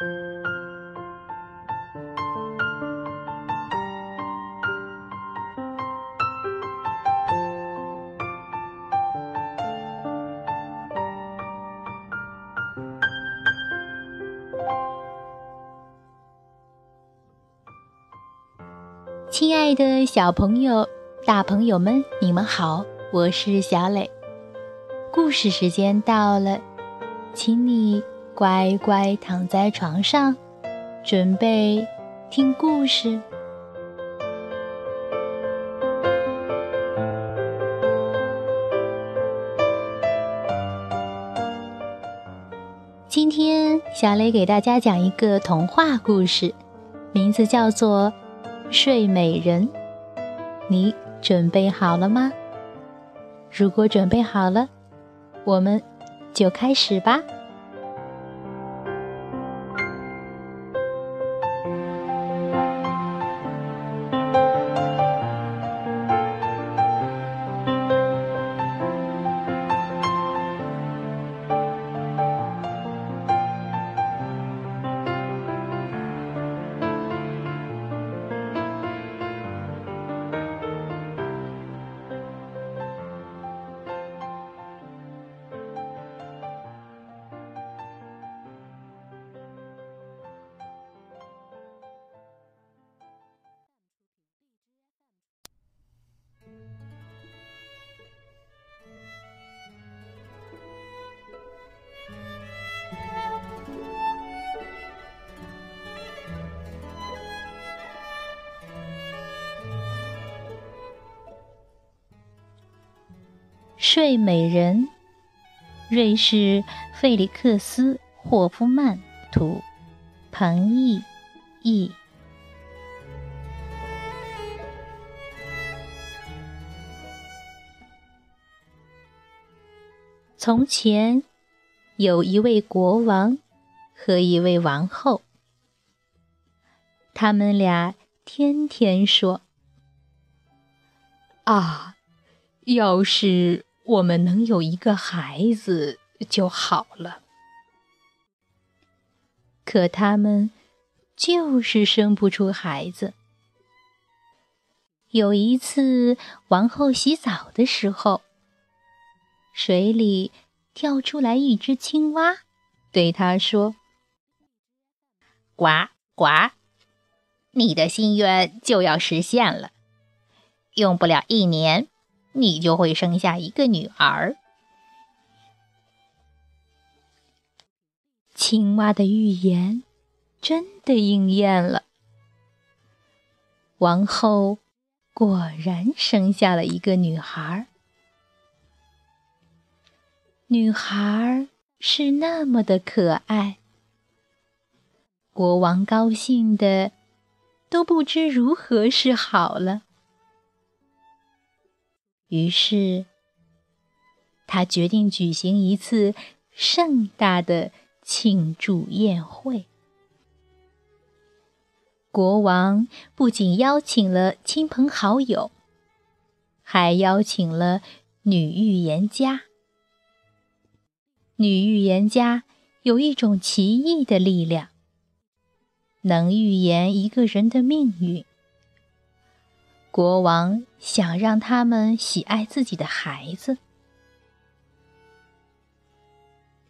亲爱的小朋友、大朋友们，你们好，我是小磊。故事时间到了，请你乖乖躺在床上，准备听故事。今天，小磊给大家讲一个童话故事，名字叫做。睡美人，你准备好了吗？如果准备好了，我们就开始吧。睡美人，瑞士费里克斯·霍夫曼图，彭毅译。从前，有一位国王和一位王后，他们俩天天说：“啊，要是……”我们能有一个孩子就好了，可他们就是生不出孩子。有一次，王后洗澡的时候，水里跳出来一只青蛙，对她说：“呱呱，你的心愿就要实现了，用不了一年。”你就会生下一个女儿。青蛙的预言真的应验了，王后果然生下了一个女孩。女孩是那么的可爱，国王高兴的都不知如何是好了。于是，他决定举行一次盛大的庆祝宴会。国王不仅邀请了亲朋好友，还邀请了女预言家。女预言家有一种奇异的力量，能预言一个人的命运。国王想让他们喜爱自己的孩子。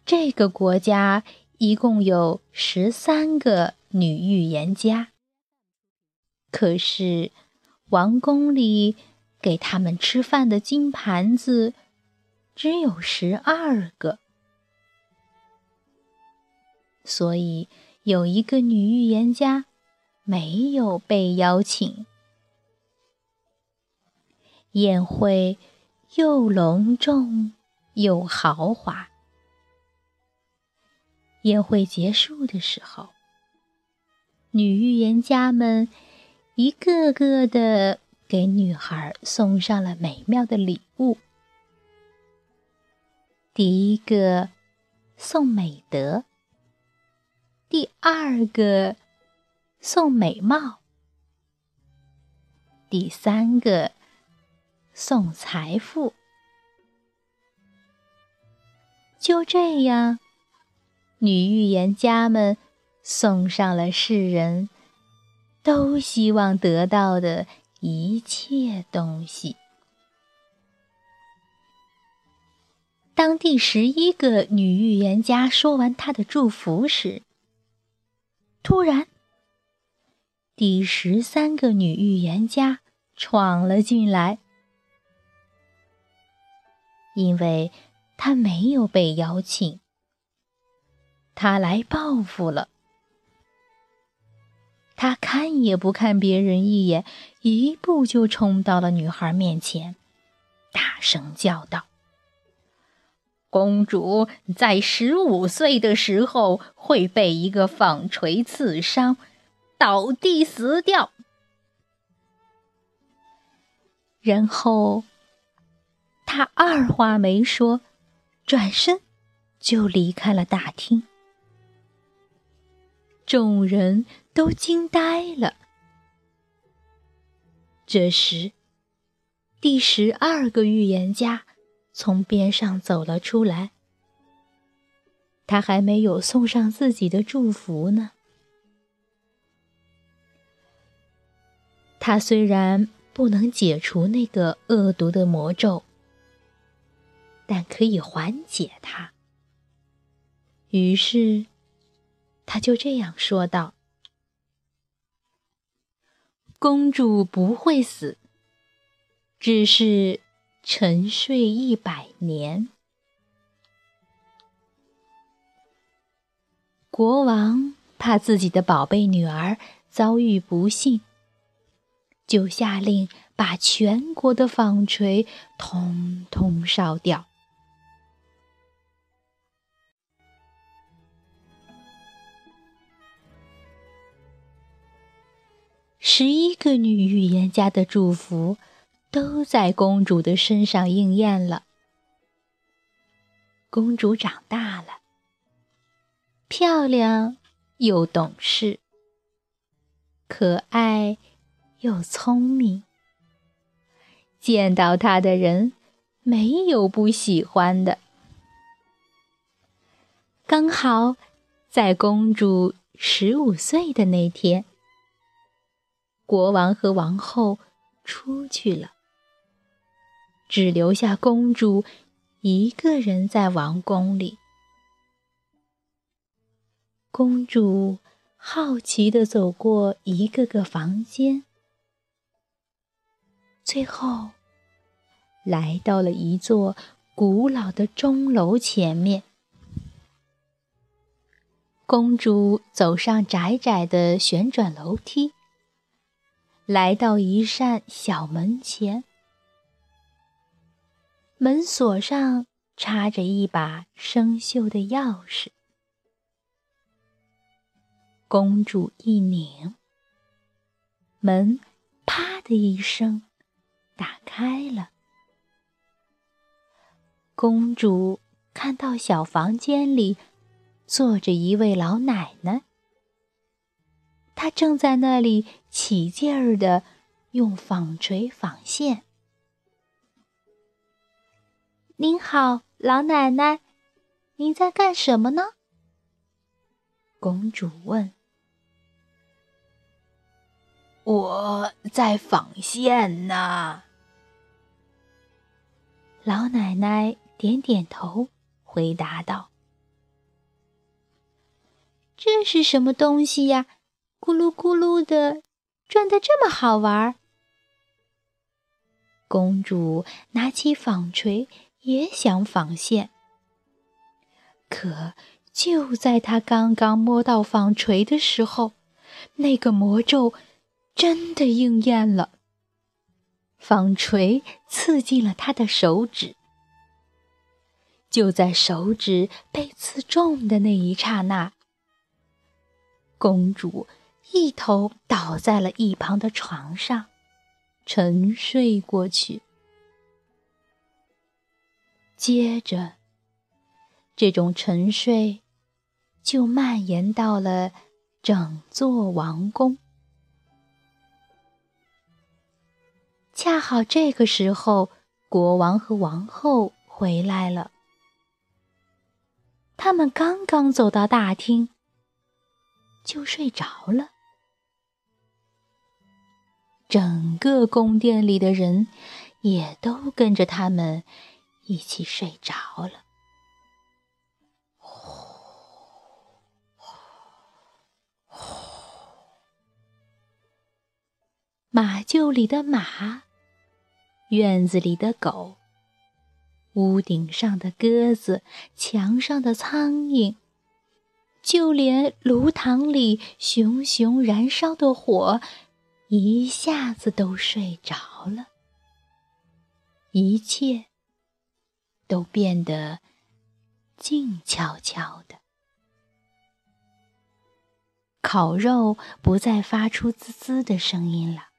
这个国家一共有十三个女预言家，可是王宫里给他们吃饭的金盘子只有十二个，所以有一个女预言家没有被邀请。宴会又隆重又豪华。宴会结束的时候，女预言家们一个个的给女孩送上了美妙的礼物。第一个送美德，第二个送美貌，第三个。送财富，就这样，女预言家们送上了世人都希望得到的一切东西。当第十一个女预言家说完她的祝福时，突然，第十三个女预言家闯了进来，因为他没有被邀请，他来报复了。他看也不看别人一眼，一步就冲到了女孩面前，大声叫道：“公主在十五岁的时候会被一个纺锤刺伤。”倒地死掉，然后他二话没说，转身就离开了大厅。众人都惊呆了。这时，第十二个预言家从边上走了出来，他还没有送上自己的祝福呢。他虽然不能解除那个恶毒的魔咒，但可以缓解它。于是，他就这样说道：“公主不会死，只是沉睡一百年。”国王怕自己的宝贝女儿遭遇不幸。就下令把全国的纺锤通通烧掉。十一个女预言家的祝福都在公主的身上应验了。公主长大了，漂亮又懂事，可爱。又聪明，见到他的人没有不喜欢的。刚好在公主十五岁的那天，国王和王后出去了，只留下公主一个人在王宫里。公主好奇的走过一个个房间。最后，来到了一座古老的钟楼前面。公主走上窄窄的旋转楼梯，来到一扇小门前，门锁上插着一把生锈的钥匙。公主一拧，门“啪”的一声。打开了，公主看到小房间里坐着一位老奶奶，她正在那里起劲儿的用纺锤纺线。您好，老奶奶，您在干什么呢？公主问。我在纺线呢。老奶奶点点头，回答道：“这是什么东西呀？咕噜咕噜的，转的这么好玩。”公主拿起纺锤，也想纺线。可就在她刚刚摸到纺锤的时候，那个魔咒真的应验了。纺锤刺进了她的手指，就在手指被刺中的那一刹那，公主一头倒在了一旁的床上，沉睡过去。接着，这种沉睡就蔓延到了整座王宫。恰好这个时候，国王和王后回来了。他们刚刚走到大厅，就睡着了。整个宫殿里的人也都跟着他们一起睡着了。马厩里的马，院子里的狗，屋顶上的鸽子，墙上的苍蝇，就连炉膛里熊熊燃烧的火，一下子都睡着了。一切都变得静悄悄的，烤肉不再发出滋滋的声音了。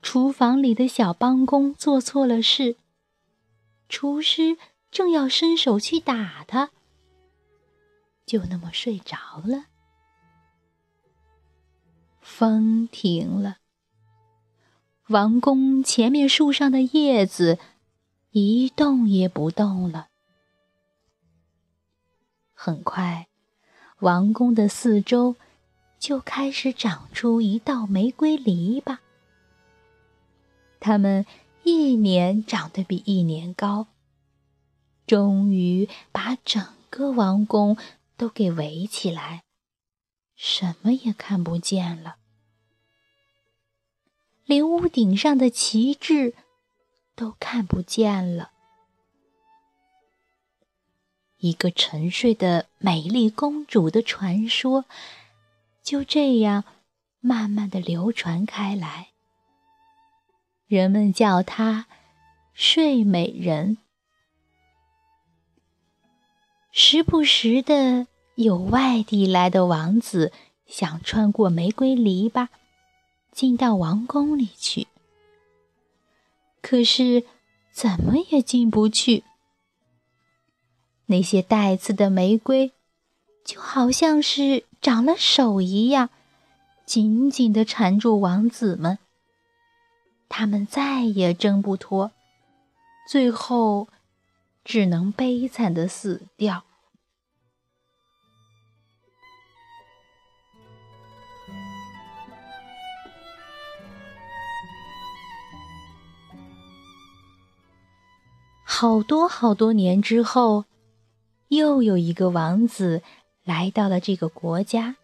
厨房里的小帮工做错了事，厨师正要伸手去打他，就那么睡着了。风停了，王宫前面树上的叶子一动也不动了。很快，王宫的四周就开始长出一道玫瑰篱笆。它们一年长得比一年高，终于把整个王宫都给围起来，什么也看不见了，连屋顶上的旗帜都看不见了。一个沉睡的美丽公主的传说就这样慢慢的流传开来。人们叫她“睡美人”。时不时的有外地来的王子想穿过玫瑰篱笆，进到王宫里去，可是怎么也进不去。那些带刺的玫瑰，就好像是长了手一样，紧紧的缠住王子们。他们再也挣不脱，最后只能悲惨的死掉。好多好多年之后，又有一个王子来到了这个国家，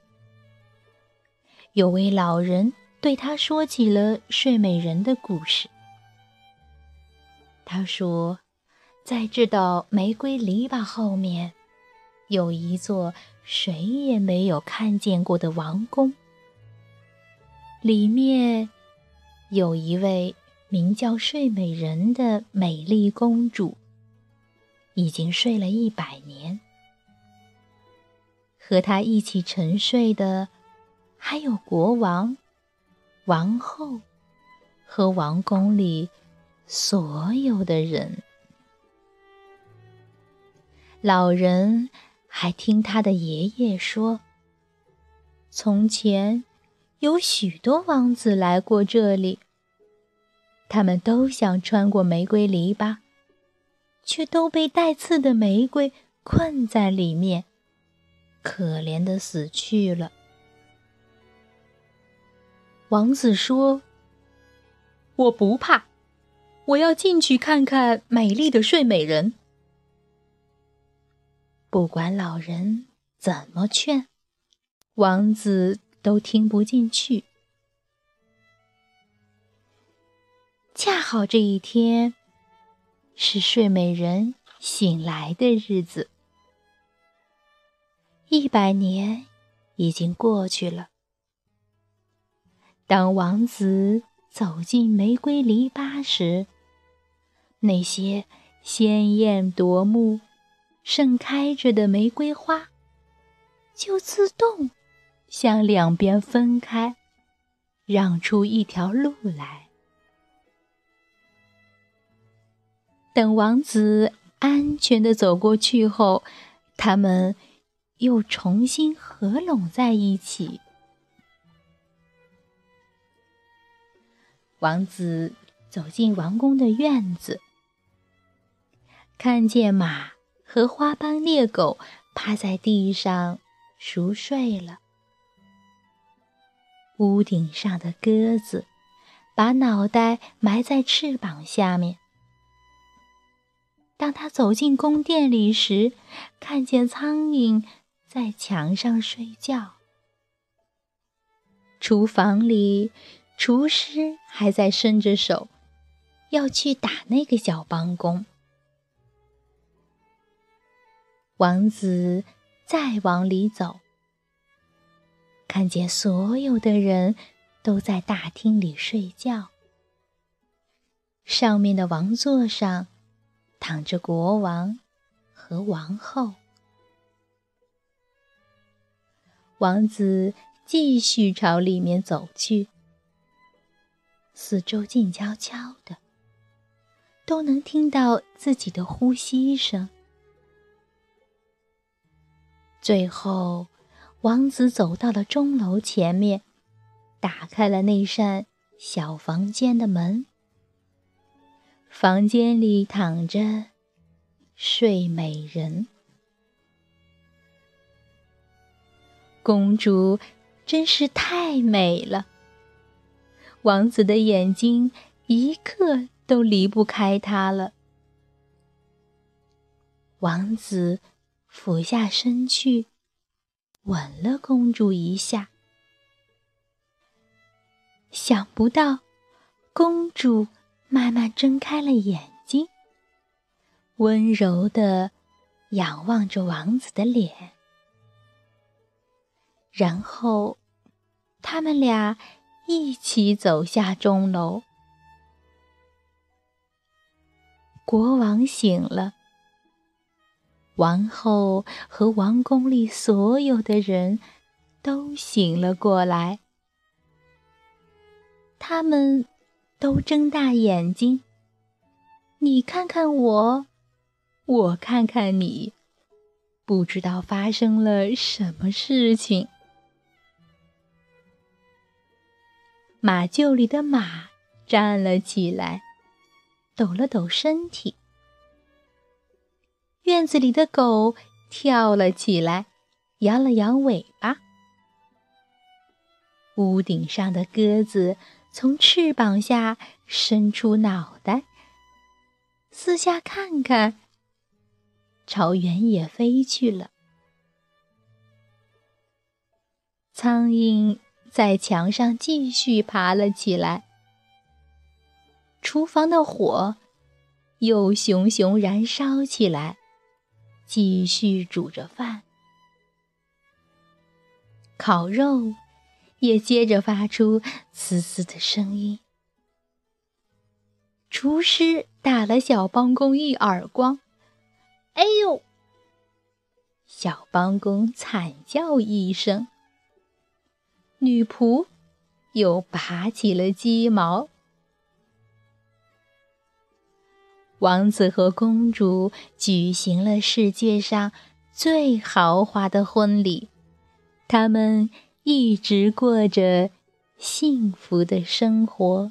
有位老人。对他说起了睡美人的故事。他说，在这道玫瑰篱笆后面，有一座谁也没有看见过的王宫，里面有一位名叫睡美人的美丽公主，已经睡了一百年。和她一起沉睡的，还有国王。王后和王宫里所有的人，老人还听他的爷爷说，从前有许多王子来过这里，他们都想穿过玫瑰篱笆，却都被带刺的玫瑰困在里面，可怜的死去了。王子说：“我不怕，我要进去看看美丽的睡美人。”不管老人怎么劝，王子都听不进去。恰好这一天是睡美人醒来的日子，一百年已经过去了。当王子走进玫瑰篱笆时，那些鲜艳夺目、盛开着的玫瑰花就自动向两边分开，让出一条路来。等王子安全的走过去后，他们又重新合拢在一起。王子走进王宫的院子，看见马和花斑猎狗趴在地上熟睡了。屋顶上的鸽子把脑袋埋在翅膀下面。当他走进宫殿里时，看见苍蝇在墙上睡觉。厨房里，厨师还在伸着手，要去打那个小帮工。王子再往里走，看见所有的人都在大厅里睡觉。上面的王座上躺着国王和王后。王子继续朝里面走去，四周静悄悄的，都能听到自己的呼吸声。最后，王子走到了钟楼前面，打开了那扇小房间的门。房间里躺着睡美人，公主真是太美了。王子的眼睛一刻都离不开她了。王子。俯下身去，吻了公主一下。想不到，公主慢慢睁开了眼睛，温柔的仰望着王子的脸。然后，他们俩一起走下钟楼。国王醒了。王后和王宫里所有的人都醒了过来，他们都睁大眼睛，你看看我，我看看你，不知道发生了什么事情。马厩里的马站了起来，抖了抖身体。院子里的狗跳了起来，摇了摇尾巴。屋顶上的鸽子从翅膀下伸出脑袋，四下看看，朝原野飞去了。苍蝇在墙上继续爬了起来。厨房的火又熊熊燃烧起来。继续煮着饭，烤肉也接着发出嘶嘶的声音。厨师打了小帮工一耳光，“哎呦！”小帮工惨叫一声。女仆又拔起了鸡毛。王子和公主举行了世界上最豪华的婚礼，他们一直过着幸福的生活。